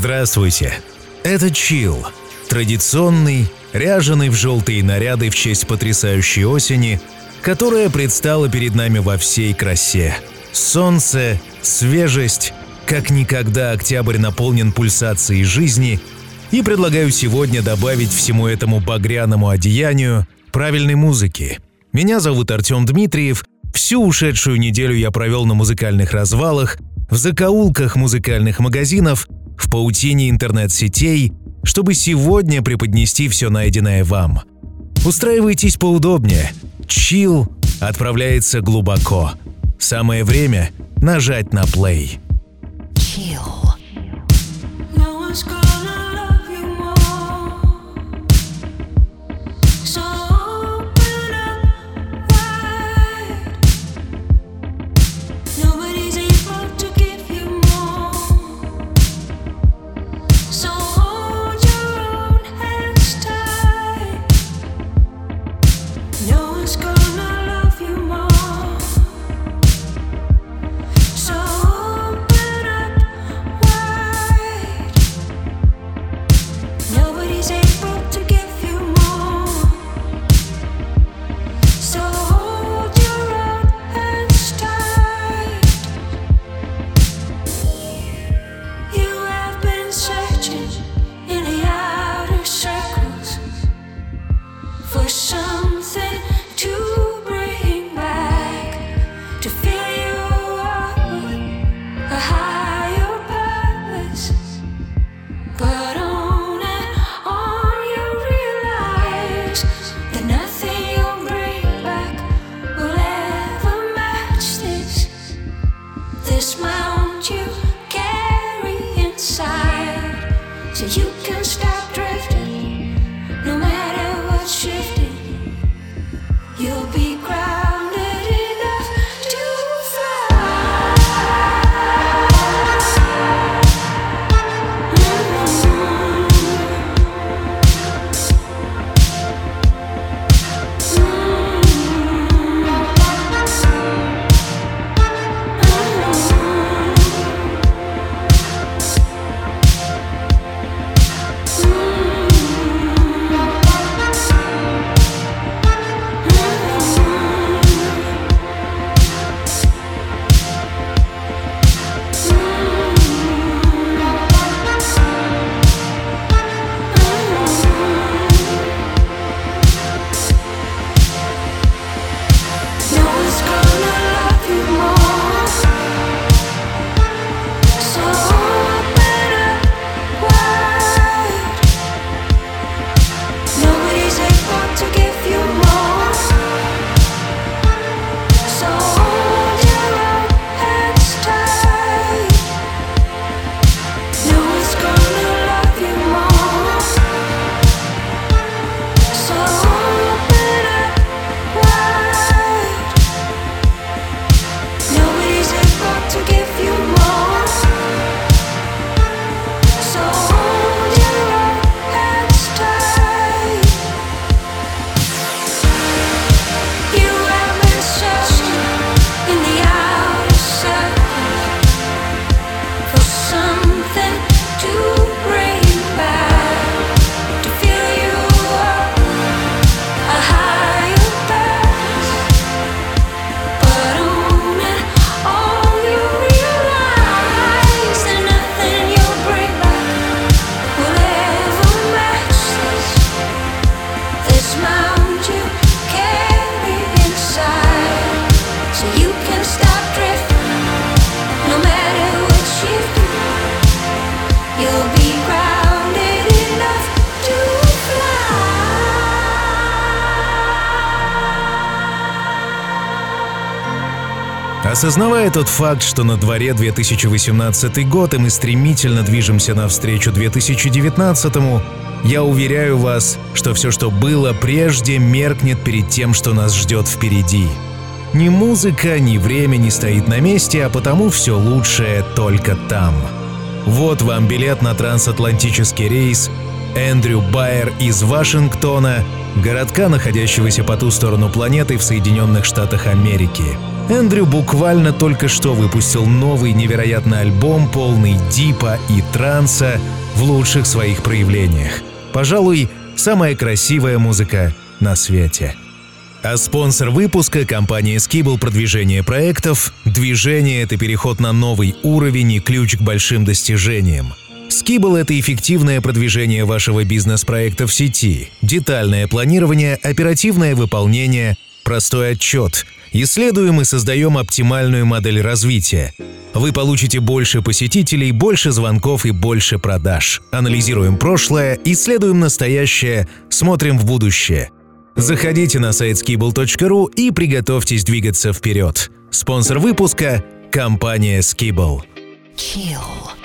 Здравствуйте. Это Чил. Традиционный, ряженый в желтые наряды в честь потрясающей осени, которая предстала перед нами во всей красе. Солнце, свежесть, как никогда октябрь наполнен пульсацией жизни, и предлагаю сегодня добавить всему этому багряному одеянию правильной музыки. Меня зовут Артем Дмитриев. Всю ушедшую неделю я провел на музыкальных развалах, в закоулках музыкальных магазинов, в паутине интернет-сетей, чтобы сегодня преподнести все найденное вам. Устраивайтесь поудобнее. Чил отправляется глубоко. Самое время нажать на плей. Chill. Осознавая тот факт, что на дворе 2018 год и мы стремительно движемся навстречу 2019, я уверяю вас, что все, что было прежде, меркнет перед тем, что нас ждет впереди. Ни музыка, ни время не стоит на месте, а потому все лучшее только там. Вот вам билет на трансатлантический рейс Эндрю Байер из Вашингтона, городка, находящегося по ту сторону планеты в Соединенных Штатах Америки – Эндрю буквально только что выпустил новый невероятный альбом, полный дипа и транса в лучших своих проявлениях. Пожалуй, самая красивая музыка на свете. А спонсор выпуска – компания Skibble продвижение проектов. Движение – это переход на новый уровень и ключ к большим достижениям. Skibble – это эффективное продвижение вашего бизнес-проекта в сети, детальное планирование, оперативное выполнение, простой отчет. Исследуем и создаем оптимальную модель развития. Вы получите больше посетителей, больше звонков и больше продаж. Анализируем прошлое, исследуем настоящее, смотрим в будущее – Заходите на сайт skibble.ru и приготовьтесь двигаться вперед. Спонсор выпуска – компания Skibble. Chill.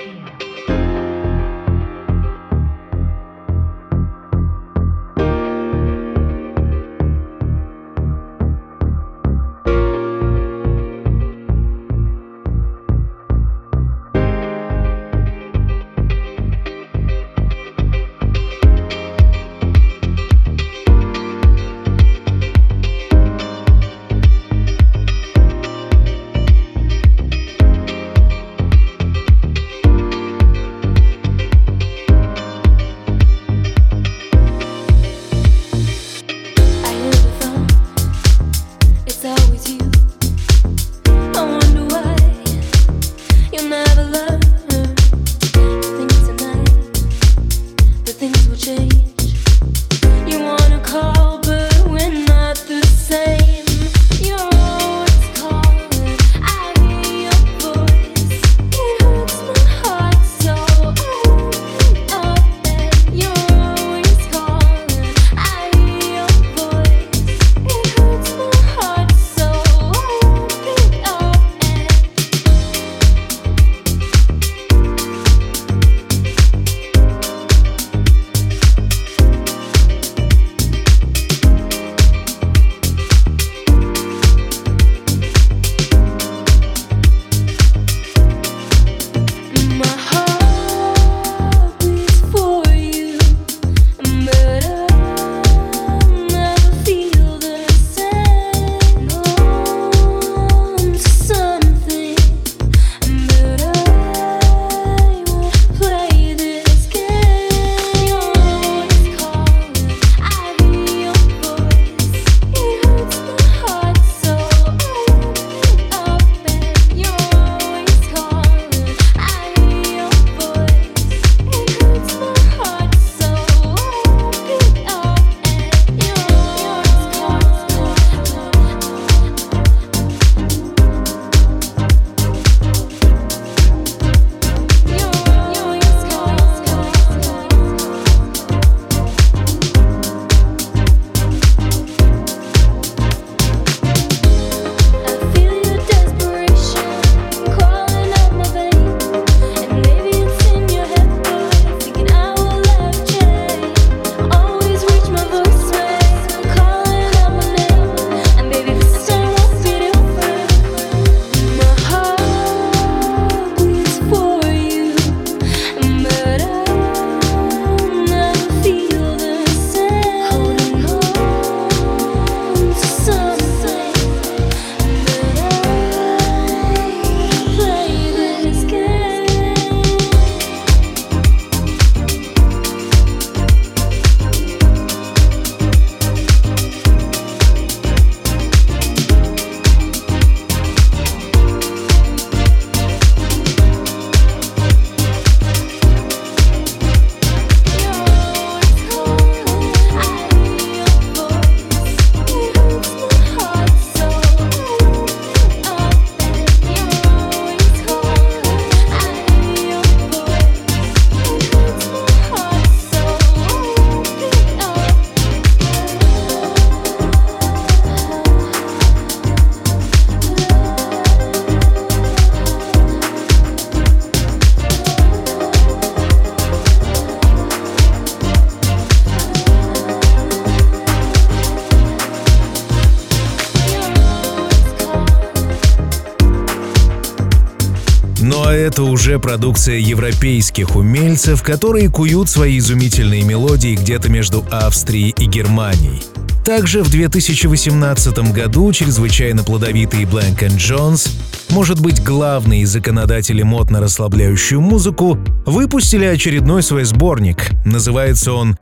Уже продукция европейских умельцев, которые куют свои изумительные мелодии где-то между Австрией и Германией. Также в 2018 году чрезвычайно плодовитый Blank Jones, может быть главные законодатели мод на расслабляющую музыку, выпустили очередной свой сборник. Называется он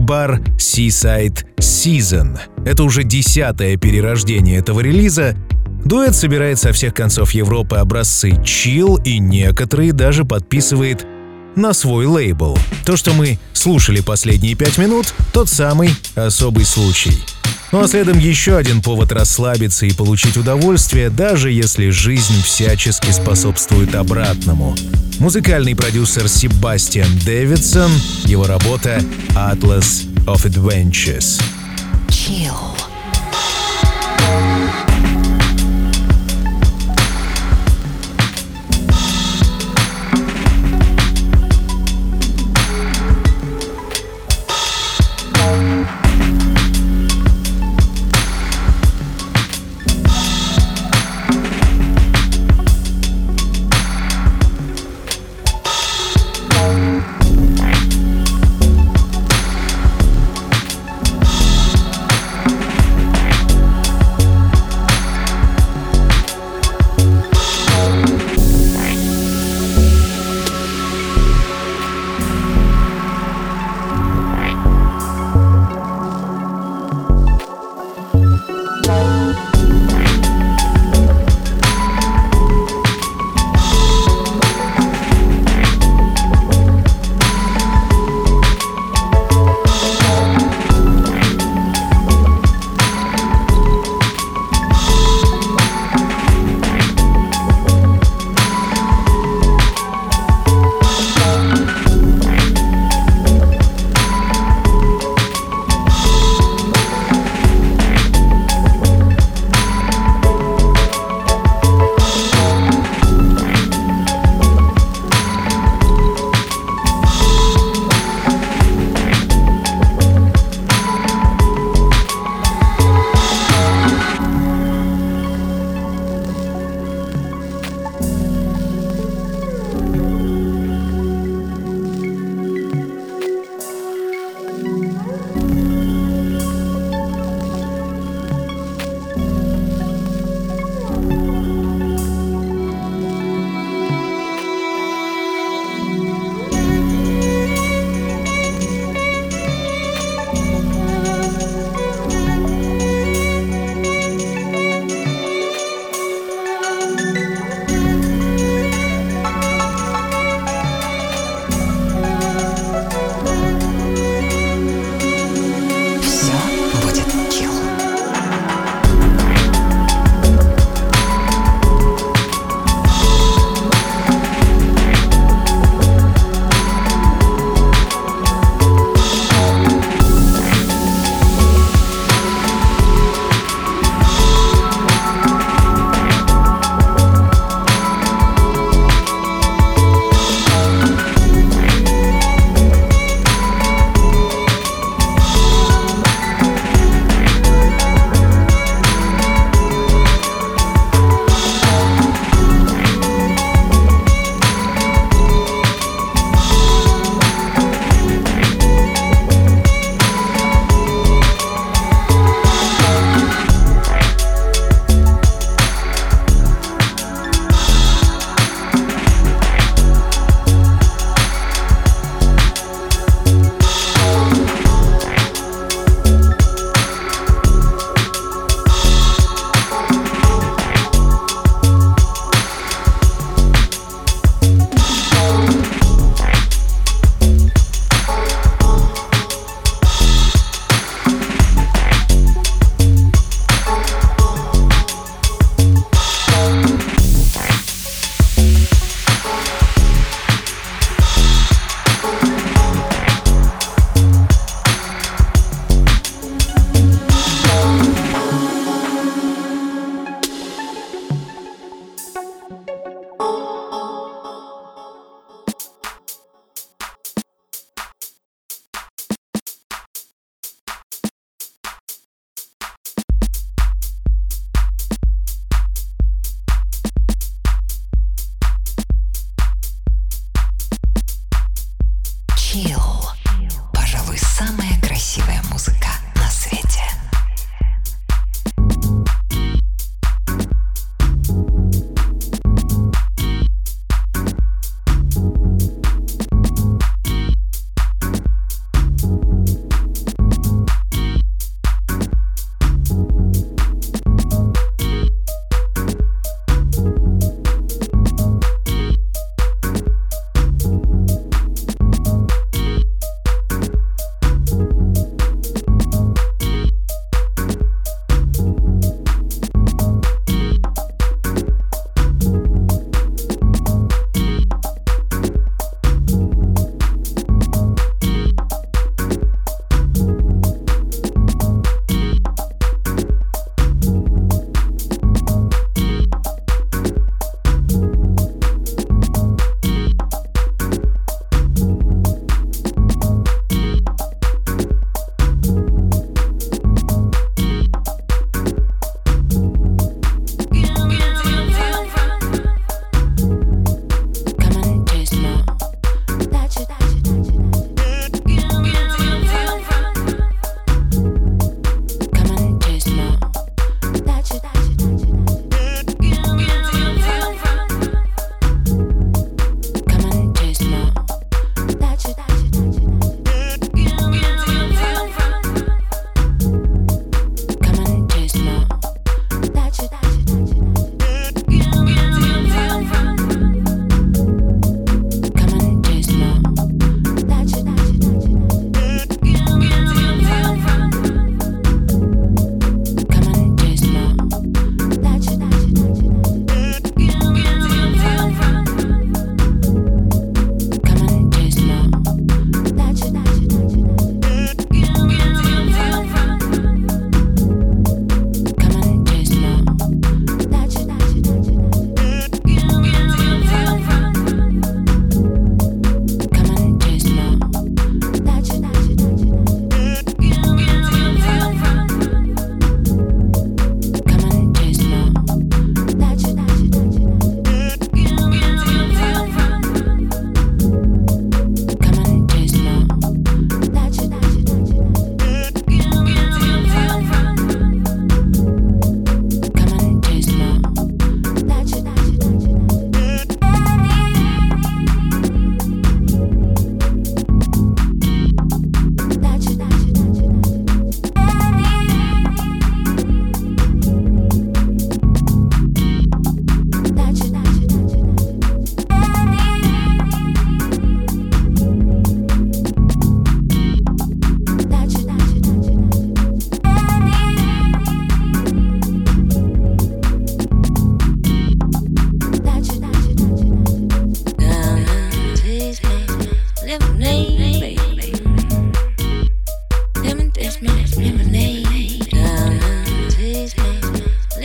Bar Seaside Season. Это уже десятое перерождение этого релиза, Дуэт собирает со всех концов Европы образцы чил и некоторые даже подписывает на свой лейбл. То, что мы слушали последние пять минут, тот самый особый случай. Ну а следом еще один повод расслабиться и получить удовольствие, даже если жизнь всячески способствует обратному. Музыкальный продюсер Себастьян Дэвидсон, его работа «Atlas of Adventures». Chill.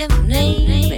name name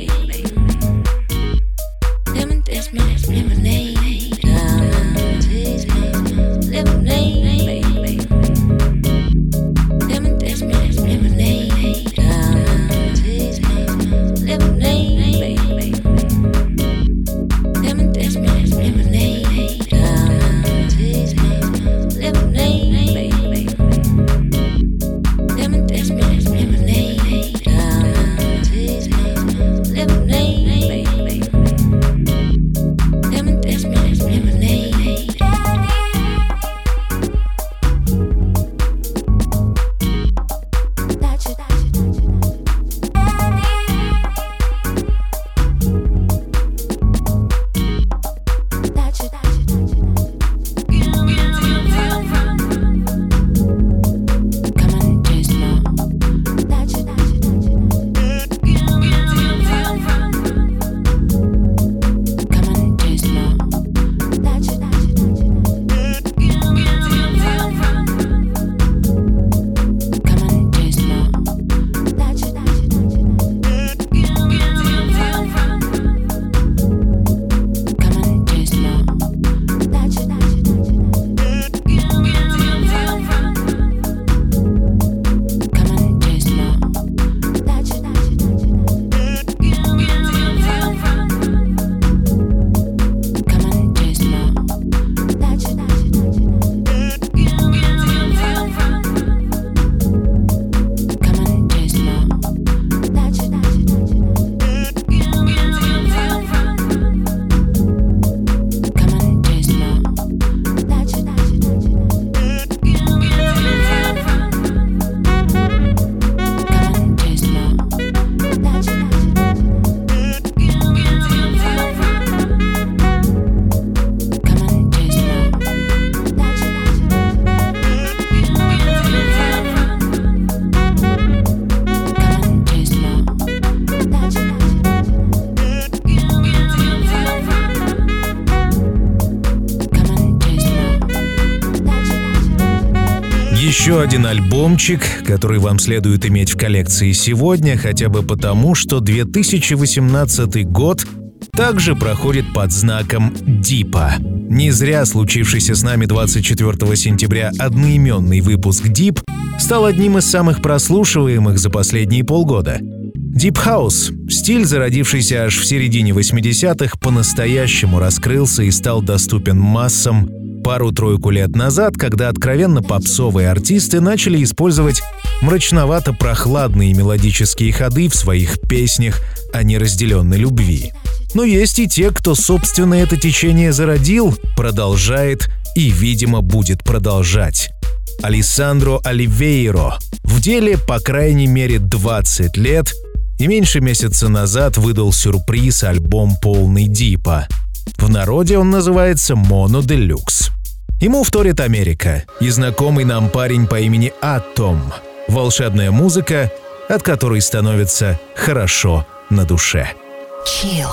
альбомчик, который вам следует иметь в коллекции сегодня, хотя бы потому, что 2018 год также проходит под знаком Дипа. Не зря случившийся с нами 24 сентября одноименный выпуск Deep стал одним из самых прослушиваемых за последние полгода. Deep House, стиль, зародившийся аж в середине 80-х, по-настоящему раскрылся и стал доступен массам пару-тройку лет назад, когда откровенно попсовые артисты начали использовать мрачновато-прохладные мелодические ходы в своих песнях о неразделенной любви. Но есть и те, кто, собственно, это течение зародил, продолжает и, видимо, будет продолжать. Алессандро Оливейро в деле, по крайней мере, 20 лет и меньше месяца назад выдал сюрприз альбом полный дипа. В народе он называется «Моно Делюкс». Ему вторит Америка и знакомый нам парень по имени Атом. Волшебная музыка, от которой становится хорошо на душе. Chill.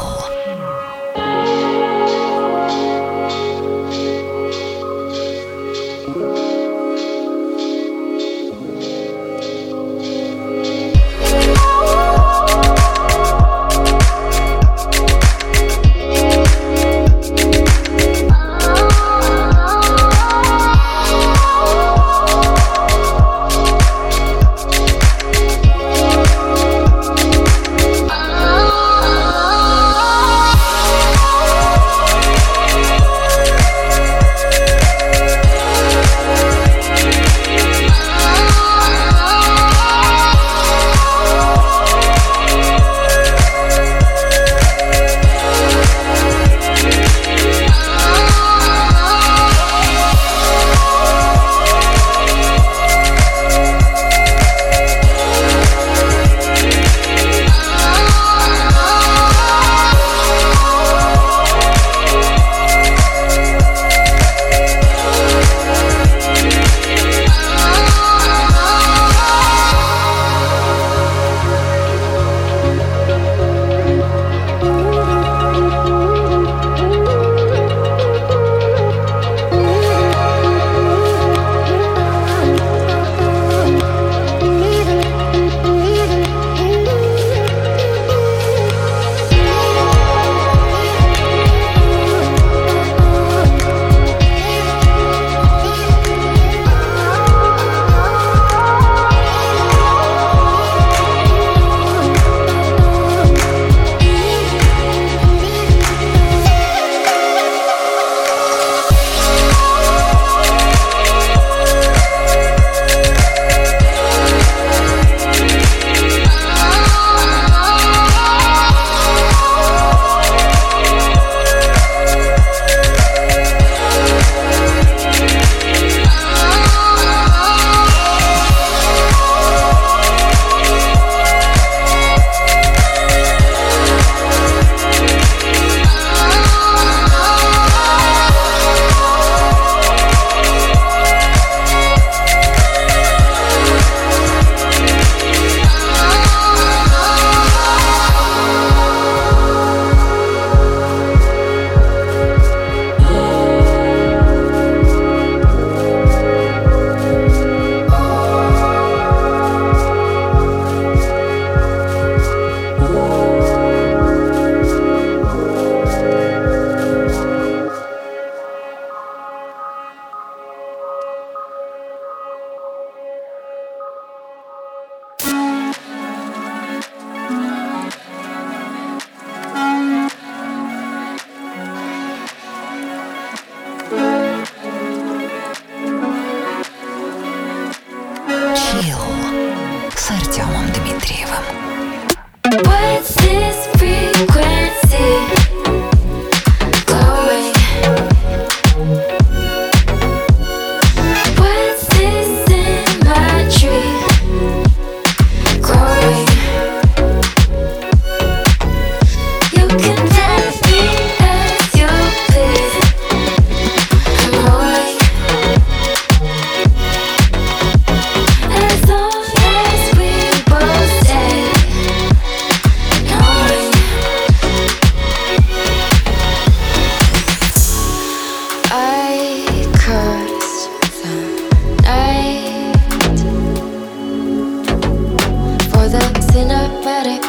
automatic,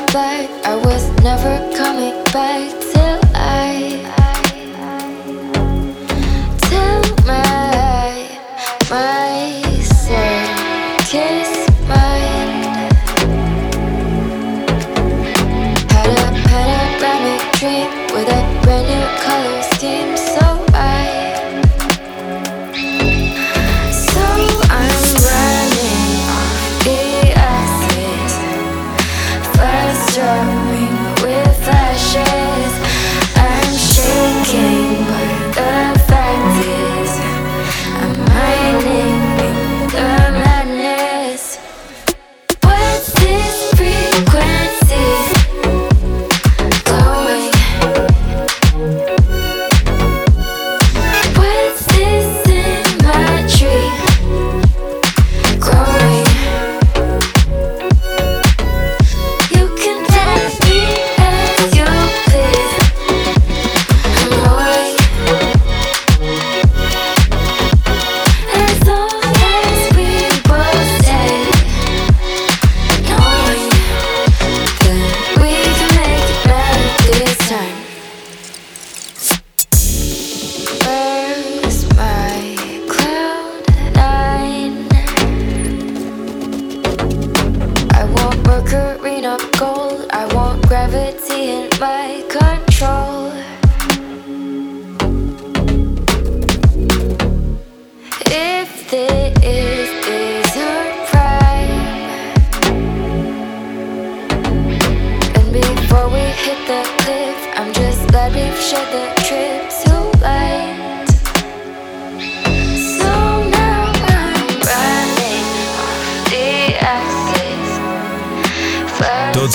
I was never coming back.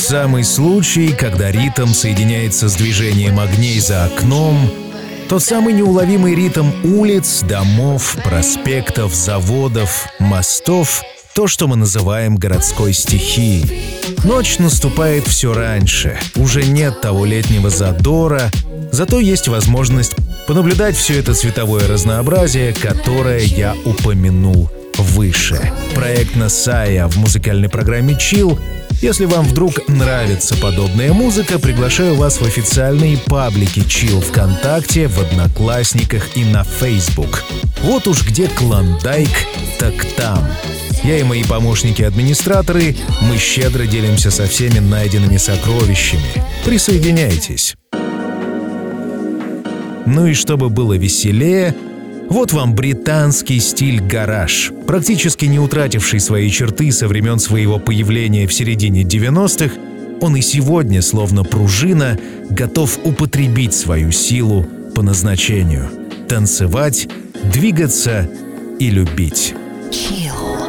Самый случай, когда ритм соединяется с движением огней за окном, тот самый неуловимый ритм улиц, домов, проспектов, заводов, мостов — то, что мы называем городской стихией. Ночь наступает все раньше, уже нет того летнего задора, зато есть возможность понаблюдать все это цветовое разнообразие, которое я упомянул выше. Проект Насая в музыкальной программе Chill если вам вдруг нравится подобная музыка, приглашаю вас в официальные паблики Chill ВКонтакте, в Одноклассниках и на Facebook. Вот уж где Клондайк, так там. Я и мои помощники-администраторы, мы щедро делимся со всеми найденными сокровищами. Присоединяйтесь. Ну и чтобы было веселее, вот вам британский стиль гараж, практически не утративший свои черты со времен своего появления в середине 90-х, он и сегодня, словно пружина, готов употребить свою силу по назначению — танцевать, двигаться и любить. told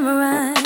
mesmerized.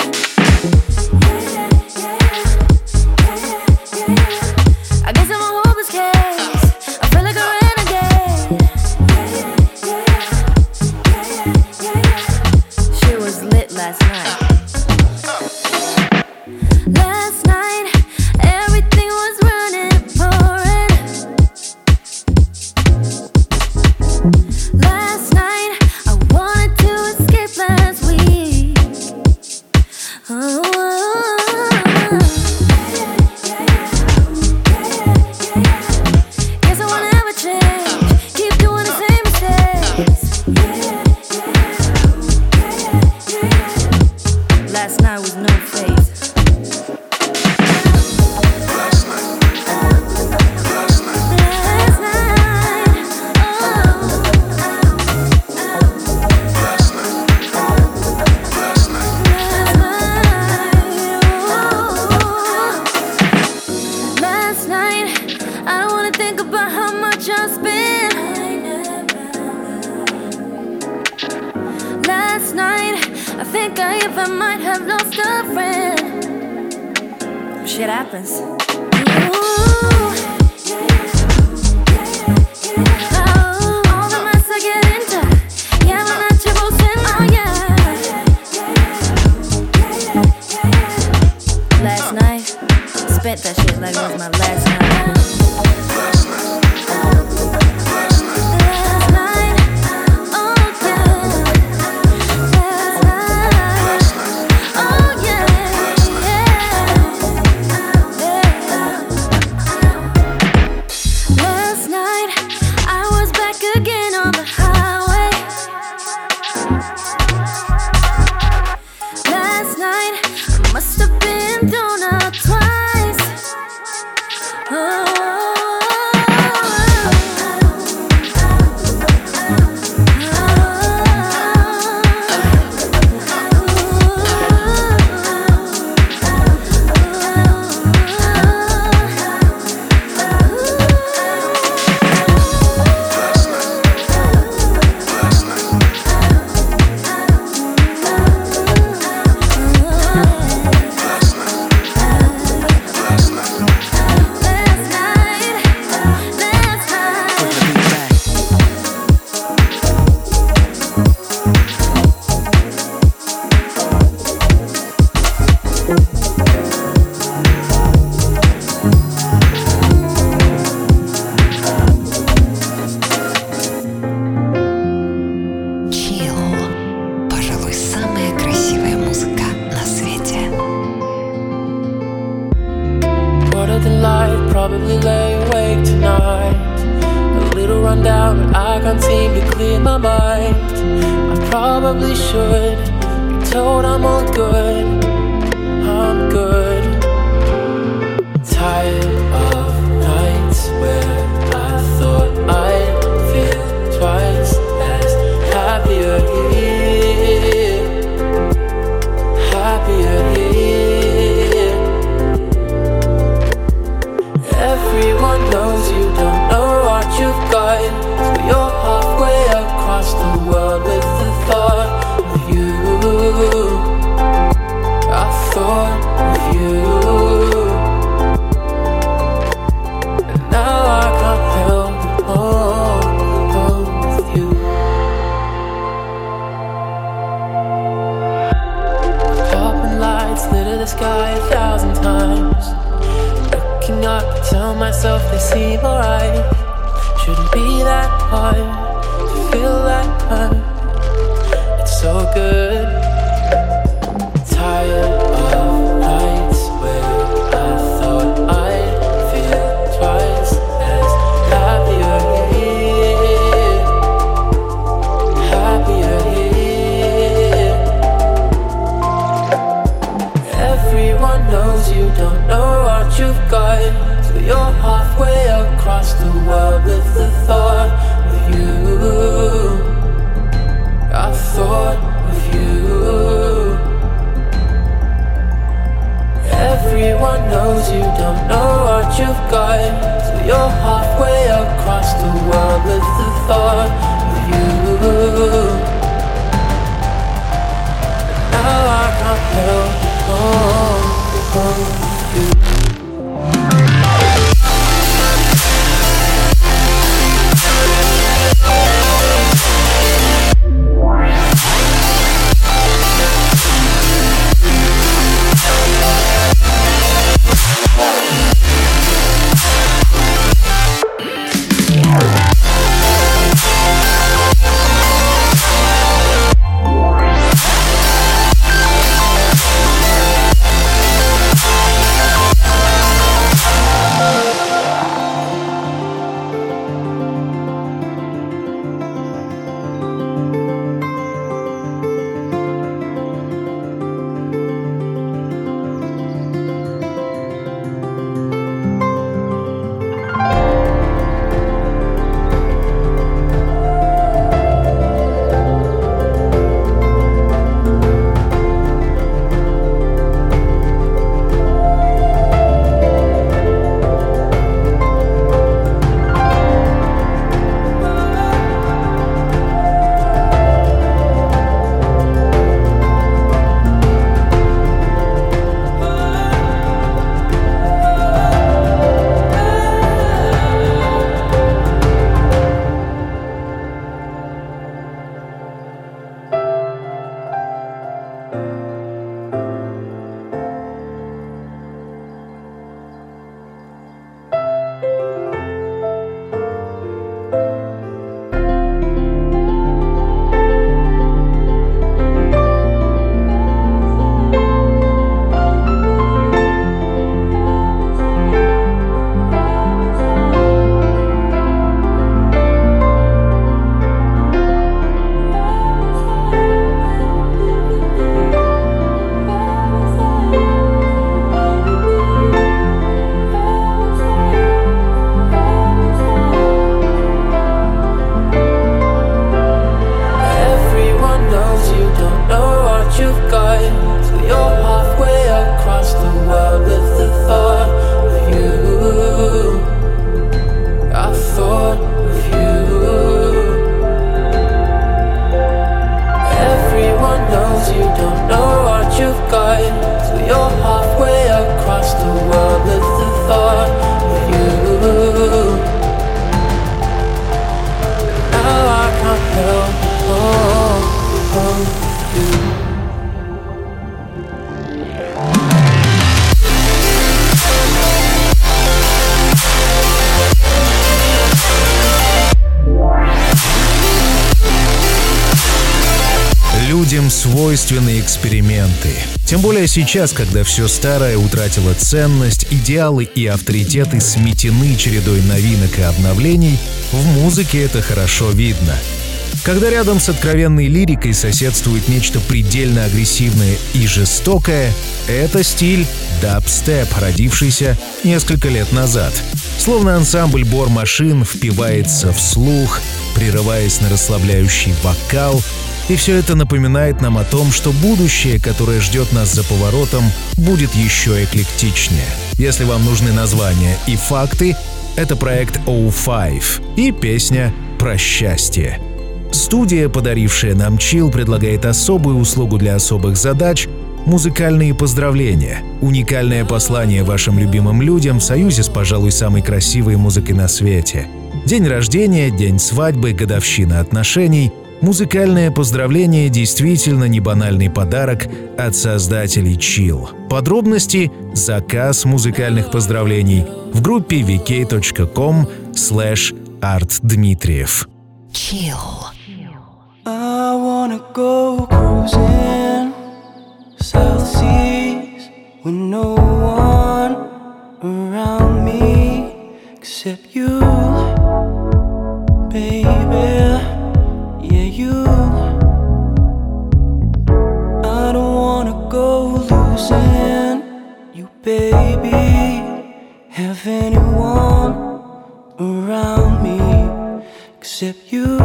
Свойственны эксперименты. Тем более сейчас, когда все старое утратило ценность, идеалы и авторитеты сметены чередой новинок и обновлений, в музыке это хорошо видно. Когда рядом с откровенной лирикой соседствует нечто предельно агрессивное и жестокое, это стиль дабстеп, родившийся несколько лет назад. Словно ансамбль бор машин впивается в слух, прерываясь на расслабляющий вокал, и все это напоминает нам о том, что будущее, которое ждет нас за поворотом, будет еще эклектичнее. Если вам нужны названия и факты, это проект O5 и песня «Про счастье». Студия, подарившая нам чил, предлагает особую услугу для особых задач — музыкальные поздравления. Уникальное послание вашим любимым людям в союзе с, пожалуй, самой красивой музыкой на свете. День рождения, день свадьбы, годовщина отношений — Музыкальное поздравление действительно не банальный подарок от создателей Chill. Подробности – заказ музыкальных поздравлений в группе vk.com slash artdmitriev. Chill. I wanna go cruising South Seas with no one around me except you, baby. Baby. Have anyone around me except you,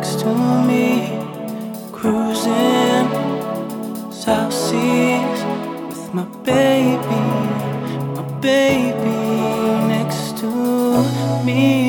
next to me, cruising South Seas with my baby, my baby next to me.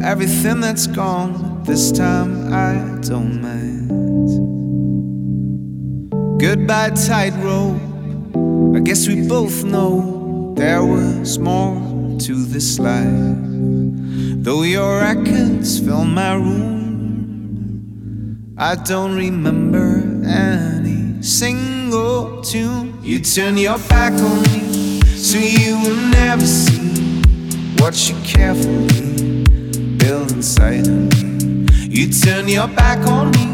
That's gone. This time I don't mind. Goodbye, tightrope. I guess we both know there was more to this life. Though your records fill my room, I don't remember any single tune. You turn your back on me, so you will never see what you carefully me. You turn your back on me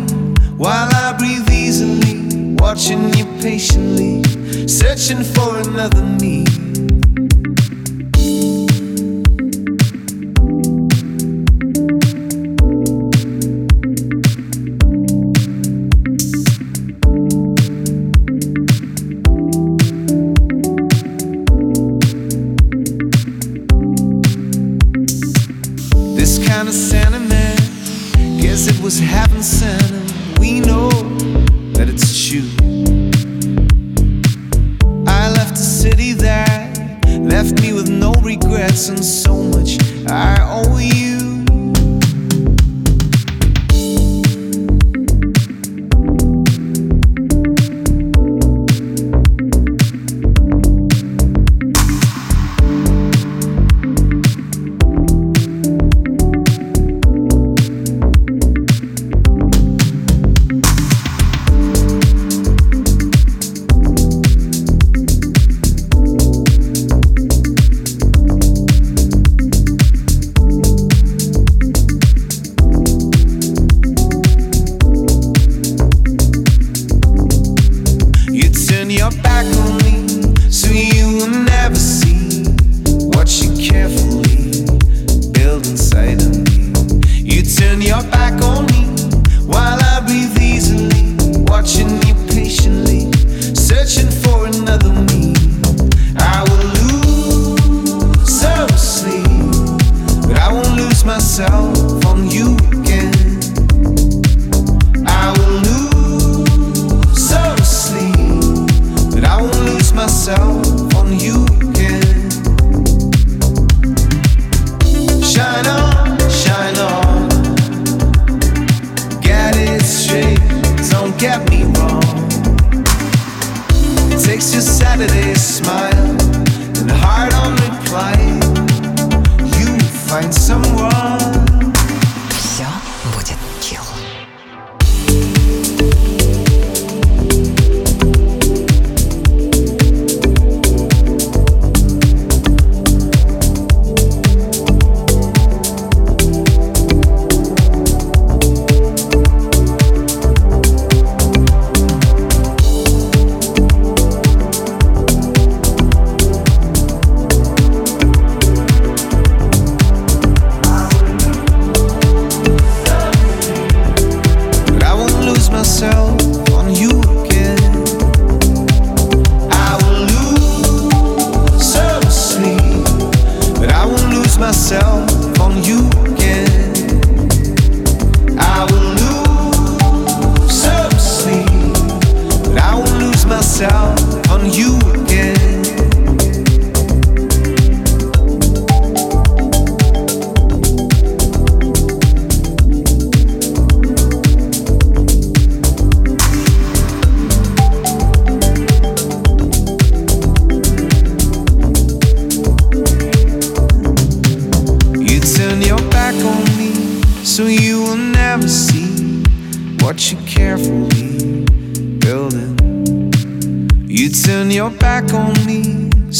while I breathe easily, watching you patiently, searching for another me.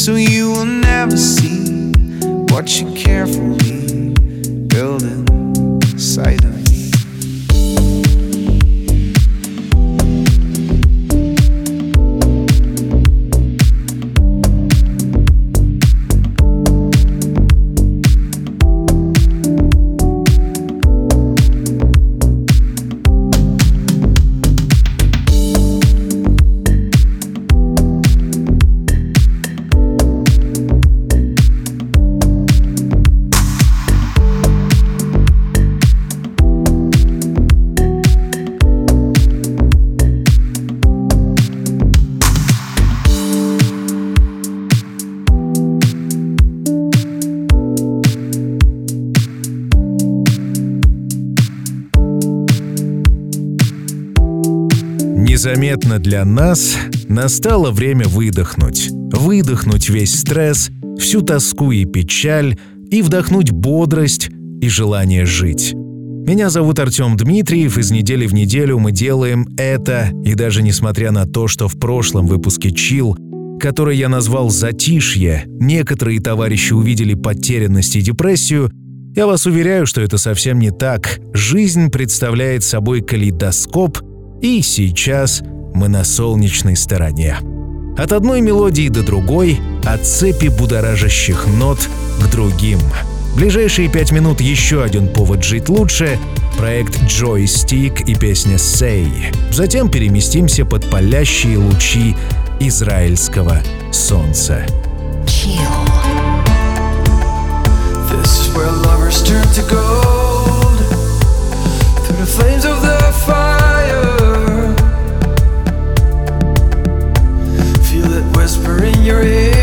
so you will never see what you care for. Незаметно для нас настало время выдохнуть. Выдохнуть весь стресс, всю тоску и печаль, и вдохнуть бодрость и желание жить. Меня зовут Артем Дмитриев, из недели в неделю мы делаем это, и даже несмотря на то, что в прошлом выпуске «Чил», который я назвал «Затишье», некоторые товарищи увидели потерянность и депрессию, я вас уверяю, что это совсем не так. Жизнь представляет собой калейдоскоп – и сейчас мы на солнечной стороне. От одной мелодии до другой, от цепи будоражащих нот к другим. Ближайшие пять минут еще один повод жить лучше — проект Joystick и песня Say. Затем переместимся под палящие лучи израильского солнца. Chill. This is where lovers turn to gold Through the flames of the fire whisper in your ear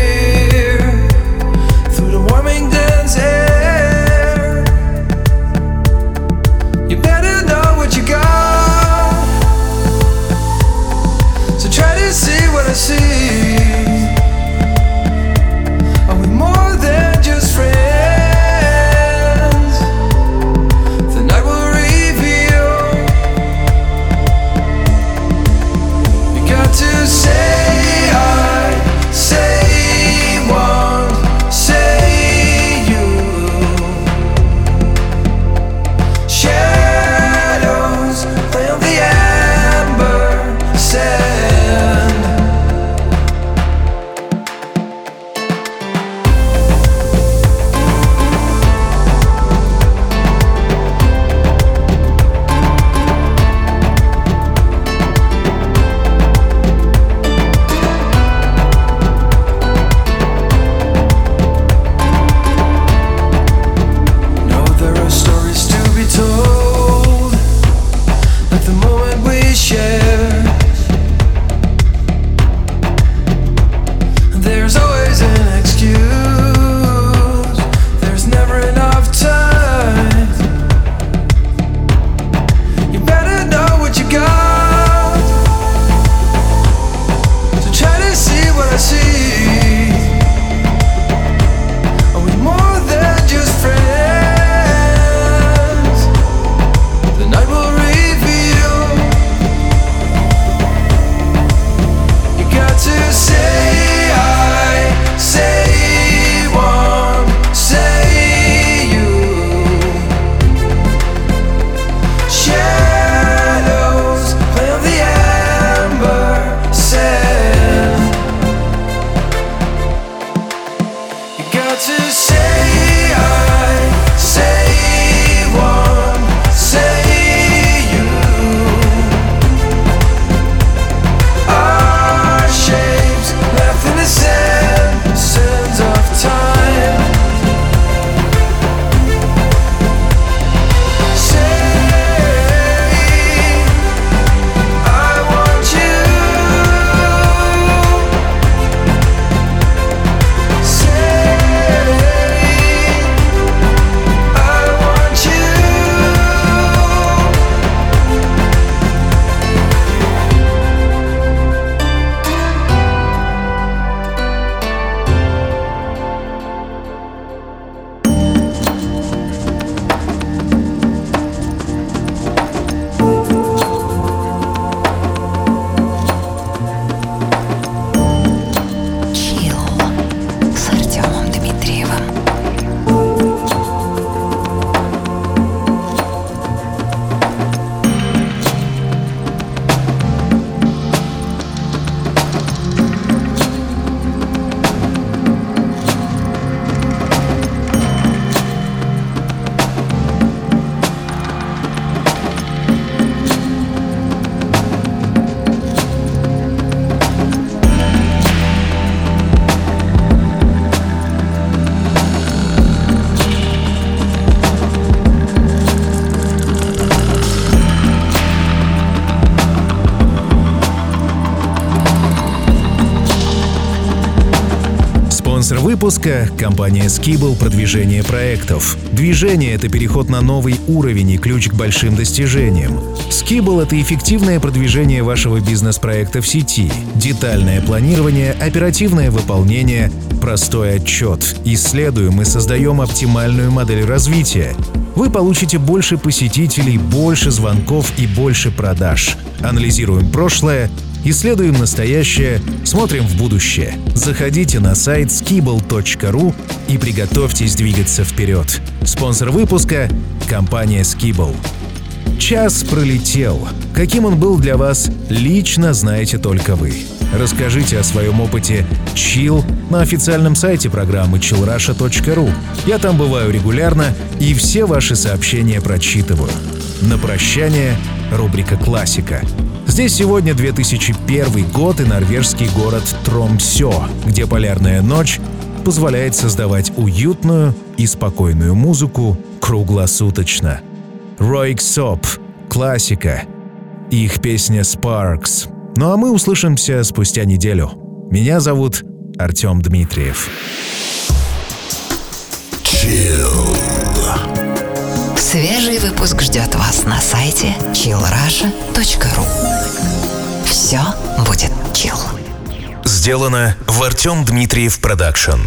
выпуска – компания Skibble «Продвижение проектов». Движение – это переход на новый уровень и ключ к большим достижениям. Skibble – это эффективное продвижение вашего бизнес-проекта в сети, детальное планирование, оперативное выполнение, простой отчет. Исследуем и создаем оптимальную модель развития. Вы получите больше посетителей, больше звонков и больше продаж. Анализируем прошлое, исследуем настоящее, смотрим в будущее. Заходите на сайт skibble.ru и приготовьтесь двигаться вперед. Спонсор выпуска – компания Skibble. Час пролетел. Каким он был для вас, лично знаете только вы. Расскажите о своем опыте Chill на официальном сайте программы chillrusha.ru. Я там бываю регулярно и все ваши сообщения прочитываю. На прощание рубрика «Классика». Здесь сегодня 2001 год и норвежский город Тромсё, где полярная ночь позволяет создавать уютную и спокойную музыку круглосуточно. Ройк Соп, классика, их песня Sparks. Ну а мы услышимся спустя неделю. Меня зовут Артем Дмитриев. Chill. Свежий выпуск ждет вас на сайте chillrasha.ru Все будет chill. Сделано в Артем Дмитриев Продакшн.